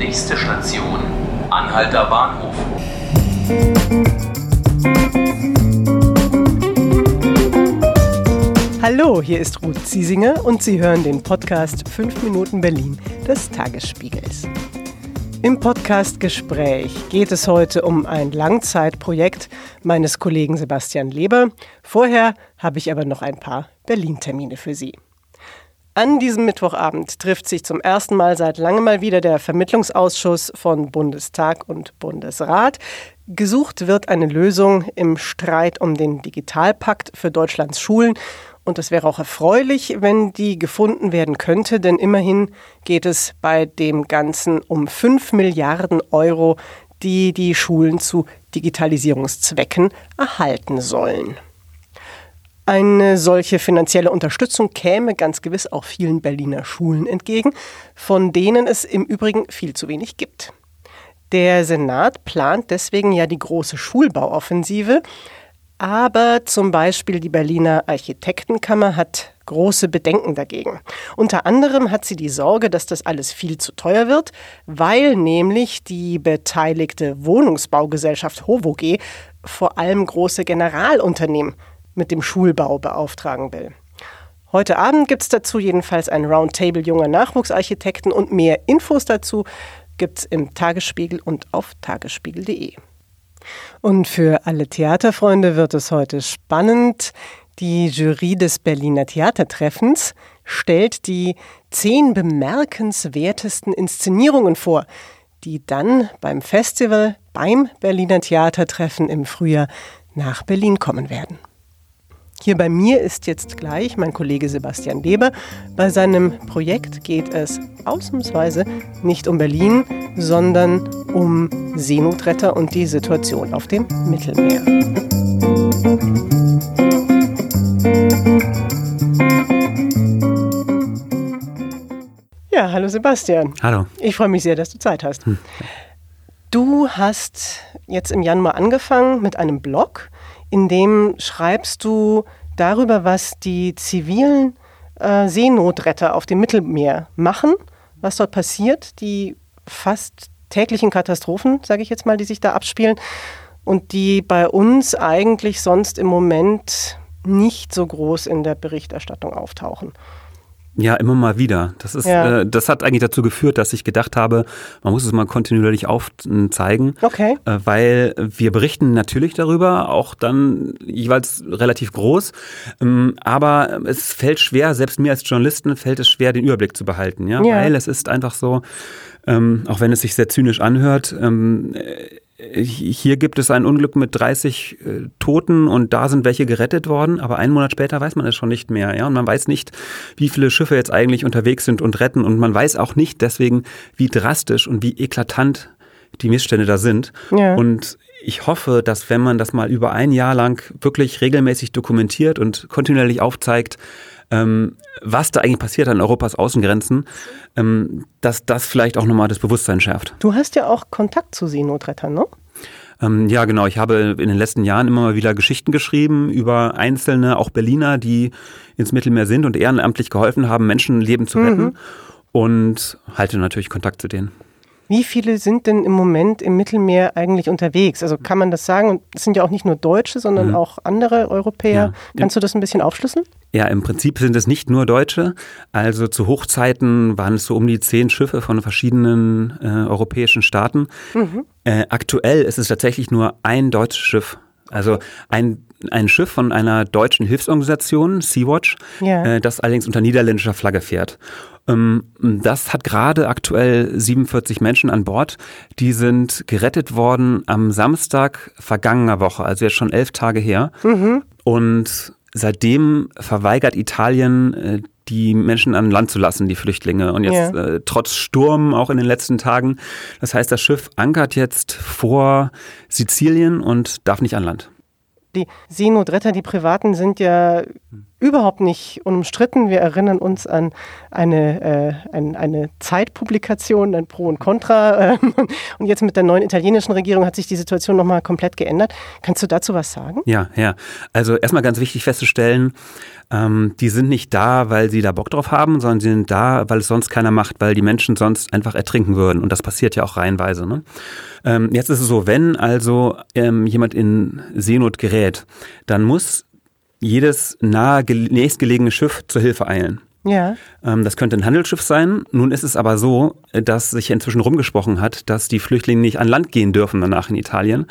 Nächste Station, Anhalter Bahnhof. Hallo, hier ist Ruth Ziesinger und Sie hören den Podcast 5 Minuten Berlin des Tagesspiegels. Im Podcast Gespräch geht es heute um ein Langzeitprojekt meines Kollegen Sebastian Leber. Vorher habe ich aber noch ein paar Berlin-Termine für Sie. An diesem Mittwochabend trifft sich zum ersten Mal seit langem mal wieder der Vermittlungsausschuss von Bundestag und Bundesrat. Gesucht wird eine Lösung im Streit um den Digitalpakt für Deutschlands Schulen und es wäre auch erfreulich, wenn die gefunden werden könnte, denn immerhin geht es bei dem Ganzen um 5 Milliarden Euro, die die Schulen zu Digitalisierungszwecken erhalten sollen. Eine solche finanzielle Unterstützung käme ganz gewiss auch vielen Berliner Schulen entgegen, von denen es im Übrigen viel zu wenig gibt. Der Senat plant deswegen ja die große Schulbauoffensive, aber zum Beispiel die Berliner Architektenkammer hat große Bedenken dagegen. Unter anderem hat sie die Sorge, dass das alles viel zu teuer wird, weil nämlich die beteiligte Wohnungsbaugesellschaft HOVOG vor allem große Generalunternehmen mit dem Schulbau beauftragen will. Heute Abend gibt es dazu jedenfalls ein Roundtable junger Nachwuchsarchitekten und mehr Infos dazu gibt es im Tagesspiegel und auf tagesspiegel.de. Und für alle Theaterfreunde wird es heute spannend. Die Jury des Berliner Theatertreffens stellt die zehn bemerkenswertesten Inszenierungen vor, die dann beim Festival beim Berliner Theatertreffen im Frühjahr nach Berlin kommen werden. Hier bei mir ist jetzt gleich mein Kollege Sebastian Leber. Bei seinem Projekt geht es ausnahmsweise nicht um Berlin, sondern um Seenotretter und die Situation auf dem Mittelmeer. Ja, hallo Sebastian. Hallo. Ich freue mich sehr, dass du Zeit hast. Hm. Du hast jetzt im Januar angefangen mit einem Blog, in dem schreibst du darüber, was die zivilen äh, Seenotretter auf dem Mittelmeer machen, was dort passiert, die fast täglichen Katastrophen, sage ich jetzt mal, die sich da abspielen und die bei uns eigentlich sonst im Moment nicht so groß in der Berichterstattung auftauchen. Ja, immer mal wieder. Das ist, ja. äh, das hat eigentlich dazu geführt, dass ich gedacht habe, man muss es mal kontinuierlich aufzeigen. Okay. Äh, weil wir berichten natürlich darüber, auch dann jeweils relativ groß. Ähm, aber es fällt schwer, selbst mir als Journalisten fällt es schwer, den Überblick zu behalten. Ja, ja. weil es ist einfach so, ähm, auch wenn es sich sehr zynisch anhört, ähm, hier gibt es ein Unglück mit 30 äh, Toten und da sind welche gerettet worden, aber einen Monat später weiß man es schon nicht mehr. Ja? Und man weiß nicht, wie viele Schiffe jetzt eigentlich unterwegs sind und retten und man weiß auch nicht deswegen, wie drastisch und wie eklatant die Missstände da sind. Ja. Und ich hoffe, dass wenn man das mal über ein Jahr lang wirklich regelmäßig dokumentiert und kontinuierlich aufzeigt, ähm, was da eigentlich passiert an Europas Außengrenzen, ähm, dass das vielleicht auch nochmal das Bewusstsein schärft. Du hast ja auch Kontakt zu Seenotrettern, ne? Ähm, ja, genau. Ich habe in den letzten Jahren immer mal wieder Geschichten geschrieben über einzelne, auch Berliner, die ins Mittelmeer sind und ehrenamtlich geholfen haben, Menschenleben zu retten. Mhm. Und halte natürlich Kontakt zu denen. Wie viele sind denn im Moment im Mittelmeer eigentlich unterwegs? Also kann man das sagen? Und es sind ja auch nicht nur Deutsche, sondern mhm. auch andere Europäer. Ja. Kannst du das ein bisschen aufschlüsseln? Ja, im Prinzip sind es nicht nur Deutsche. Also zu Hochzeiten waren es so um die zehn Schiffe von verschiedenen äh, europäischen Staaten. Mhm. Äh, aktuell ist es tatsächlich nur ein deutsches Schiff. Also ein ein Schiff von einer deutschen Hilfsorganisation, Sea-Watch, ja. äh, das allerdings unter niederländischer Flagge fährt. Ähm, das hat gerade aktuell 47 Menschen an Bord. Die sind gerettet worden am Samstag vergangener Woche, also jetzt schon elf Tage her. Mhm. Und seitdem verweigert Italien äh, die Menschen an Land zu lassen, die Flüchtlinge. Und jetzt ja. äh, trotz Sturm auch in den letzten Tagen. Das heißt, das Schiff ankert jetzt vor Sizilien und darf nicht an Land die Seenotretter, die Privaten, sind ja überhaupt nicht unumstritten. Wir erinnern uns an eine, äh, ein, eine Zeitpublikation, ein Pro und Contra. Und jetzt mit der neuen italienischen Regierung hat sich die Situation nochmal komplett geändert. Kannst du dazu was sagen? Ja, ja. Also erstmal ganz wichtig festzustellen, ähm, die sind nicht da, weil sie da Bock drauf haben, sondern sie sind da, weil es sonst keiner macht, weil die Menschen sonst einfach ertrinken würden. Und das passiert ja auch reihenweise. Ne? Ähm, jetzt ist es so, wenn also ähm, jemand in Seenot gerät, dann muss jedes nahe nächstgelegene Schiff zur Hilfe eilen. Ja. Ähm, das könnte ein Handelsschiff sein. Nun ist es aber so, dass sich inzwischen rumgesprochen hat, dass die Flüchtlinge nicht an Land gehen dürfen danach in Italien.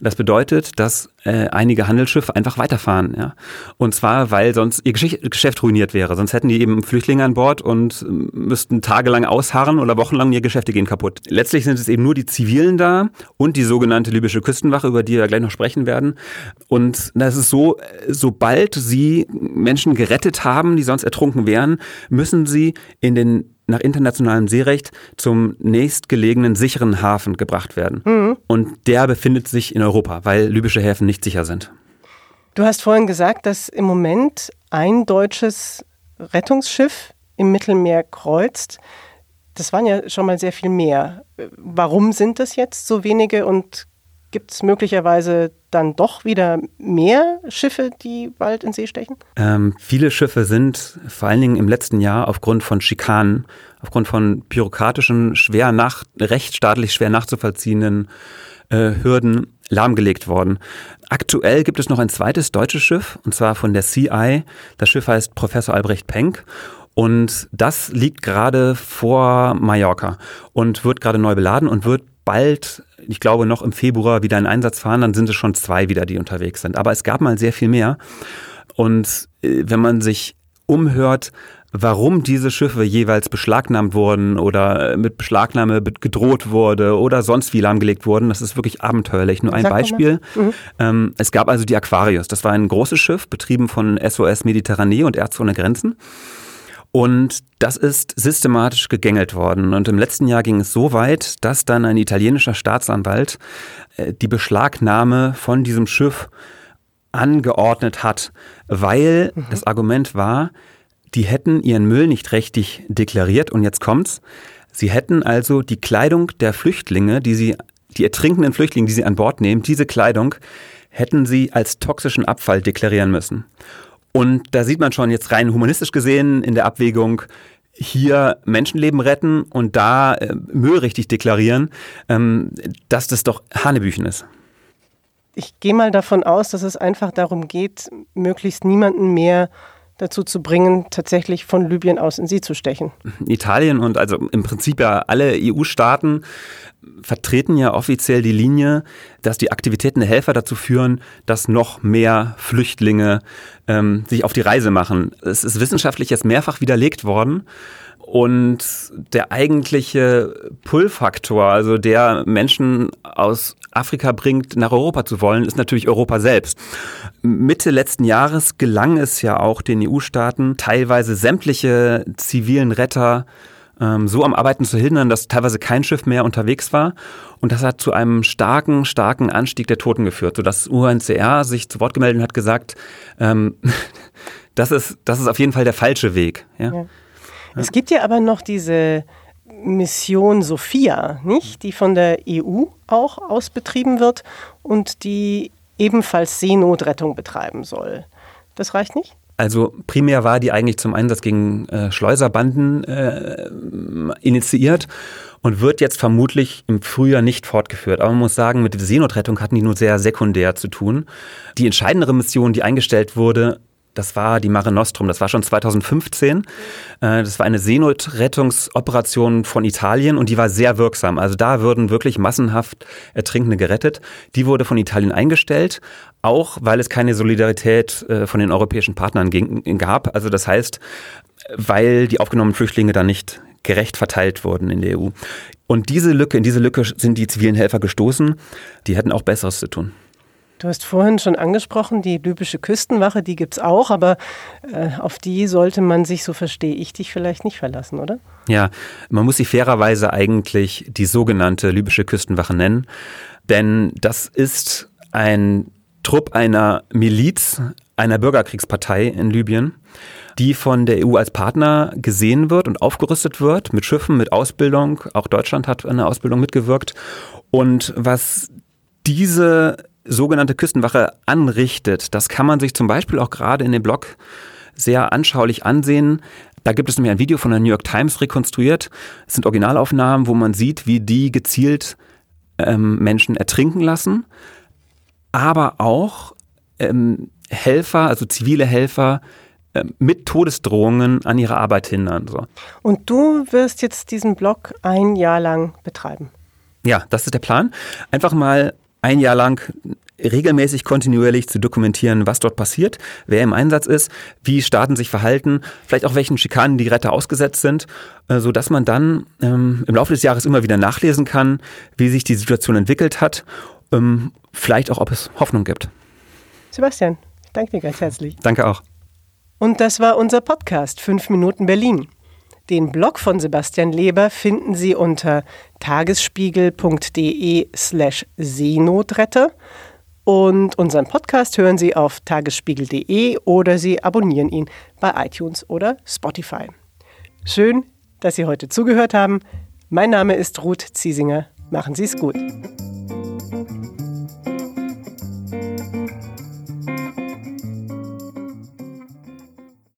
Das bedeutet, dass äh, einige Handelsschiffe einfach weiterfahren. Ja? Und zwar, weil sonst ihr Geschäft ruiniert wäre. Sonst hätten die eben Flüchtlinge an Bord und müssten tagelang ausharren oder wochenlang ihr Geschäfte gehen kaputt. Letztlich sind es eben nur die Zivilen da und die sogenannte libysche Küstenwache, über die wir gleich noch sprechen werden. Und das ist so, sobald sie Menschen gerettet haben, die sonst ertrunken wären, müssen sie in den nach internationalem Seerecht zum nächstgelegenen sicheren Hafen gebracht werden. Mhm. Und der befindet sich in Europa, weil libysche Häfen nicht sicher sind. Du hast vorhin gesagt, dass im Moment ein deutsches Rettungsschiff im Mittelmeer kreuzt. Das waren ja schon mal sehr viel mehr. Warum sind das jetzt so wenige und Gibt es möglicherweise dann doch wieder mehr Schiffe, die bald in See stechen? Ähm, viele Schiffe sind vor allen Dingen im letzten Jahr aufgrund von Schikanen, aufgrund von bürokratischen, schwer nach, rechtsstaatlich schwer nachzuvollziehenden äh, Hürden lahmgelegt worden. Aktuell gibt es noch ein zweites deutsches Schiff, und zwar von der CI. Das Schiff heißt Professor Albrecht Penck. Und das liegt gerade vor Mallorca und wird gerade neu beladen und wird bald, ich glaube noch im Februar, wieder in Einsatz fahren, dann sind es schon zwei wieder, die unterwegs sind. Aber es gab mal sehr viel mehr. Und äh, wenn man sich umhört, warum diese Schiffe jeweils beschlagnahmt wurden oder mit Beschlagnahme gedroht wurde oder sonst wie lahmgelegt wurden. Das ist wirklich abenteuerlich. Nur ein Sag Beispiel. Mhm. Ähm, es gab also die Aquarius. Das war ein großes Schiff, betrieben von SOS Mediterranee und Ärzte ohne Grenzen. Und das ist systematisch gegängelt worden. Und im letzten Jahr ging es so weit, dass dann ein italienischer Staatsanwalt äh, die Beschlagnahme von diesem Schiff angeordnet hat, weil mhm. das Argument war, die hätten ihren Müll nicht richtig deklariert. Und jetzt kommt's. Sie hätten also die Kleidung der Flüchtlinge, die sie, die ertrinkenden Flüchtlinge, die sie an Bord nehmen, diese Kleidung hätten sie als toxischen Abfall deklarieren müssen. Und da sieht man schon jetzt rein humanistisch gesehen in der Abwägung, hier Menschenleben retten und da äh, Müll richtig deklarieren, ähm, dass das doch Hanebüchen ist. Ich gehe mal davon aus, dass es einfach darum geht, möglichst niemanden mehr dazu zu bringen, tatsächlich von Libyen aus in sie zu stechen. Italien und also im Prinzip ja alle EU-Staaten vertreten ja offiziell die Linie, dass die Aktivitäten der Helfer dazu führen, dass noch mehr Flüchtlinge ähm, sich auf die Reise machen. Es ist wissenschaftlich jetzt mehrfach widerlegt worden. Und der eigentliche Pull-Faktor, also der Menschen aus Afrika bringt, nach Europa zu wollen, ist natürlich Europa selbst. Mitte letzten Jahres gelang es ja auch den EU-Staaten, teilweise sämtliche zivilen Retter ähm, so am Arbeiten zu hindern, dass teilweise kein Schiff mehr unterwegs war. Und das hat zu einem starken, starken Anstieg der Toten geführt, sodass UNCR sich zu Wort gemeldet und hat gesagt, ähm, das, ist, das ist auf jeden Fall der falsche Weg. Ja? ja. Es gibt ja aber noch diese Mission Sophia, nicht? Die von der EU auch ausbetrieben wird und die ebenfalls Seenotrettung betreiben soll. Das reicht nicht? Also primär war die eigentlich zum Einsatz gegen äh, Schleuserbanden äh, initiiert und wird jetzt vermutlich im Frühjahr nicht fortgeführt. Aber man muss sagen, mit der Seenotrettung hatten die nur sehr sekundär zu tun. Die entscheidendere Mission, die eingestellt wurde, das war die Mare Nostrum, das war schon 2015. Äh, das war eine Seenotrettungsoperation von Italien und die war sehr wirksam. Also da würden wirklich massenhaft Ertrinkende gerettet. Die wurde von Italien eingestellt, auch weil es keine Solidarität äh, von den europäischen Partnern gab. Also das heißt, weil die aufgenommenen Flüchtlinge da nicht gerecht verteilt wurden in der EU. Und diese Lücke, in diese Lücke sind die zivilen Helfer gestoßen. Die hätten auch Besseres zu tun. Du hast vorhin schon angesprochen, die libysche Küstenwache, die gibt es auch, aber äh, auf die sollte man sich, so verstehe ich dich, vielleicht nicht verlassen, oder? Ja, man muss sie fairerweise eigentlich die sogenannte libysche Küstenwache nennen, denn das ist ein Trupp einer Miliz einer Bürgerkriegspartei in Libyen, die von der EU als Partner gesehen wird und aufgerüstet wird mit Schiffen, mit Ausbildung. Auch Deutschland hat an der Ausbildung mitgewirkt. Und was diese sogenannte Küstenwache anrichtet, das kann man sich zum Beispiel auch gerade in dem Blog sehr anschaulich ansehen. Da gibt es nämlich ein Video von der New York Times rekonstruiert. Es sind Originalaufnahmen, wo man sieht, wie die gezielt ähm, Menschen ertrinken lassen, aber auch ähm, Helfer, also zivile Helfer, äh, mit Todesdrohungen an ihre Arbeit hindern. So. Und du wirst jetzt diesen Blog ein Jahr lang betreiben. Ja, das ist der Plan. Einfach mal ein Jahr lang regelmäßig kontinuierlich zu dokumentieren, was dort passiert, wer im Einsatz ist, wie Staaten sich verhalten, vielleicht auch welchen Schikanen die Retter ausgesetzt sind, äh, so dass man dann ähm, im Laufe des Jahres immer wieder nachlesen kann, wie sich die Situation entwickelt hat, ähm, vielleicht auch, ob es Hoffnung gibt. Sebastian, ich danke dir ganz herzlich. Danke auch. Und das war unser Podcast 5 Minuten Berlin. Den Blog von Sebastian Leber finden Sie unter tagesspiegel.de slash Seenotretter und unseren Podcast hören Sie auf tagesspiegel.de oder Sie abonnieren ihn bei iTunes oder Spotify. Schön, dass Sie heute zugehört haben. Mein Name ist Ruth Ziesinger. Machen Sie es gut.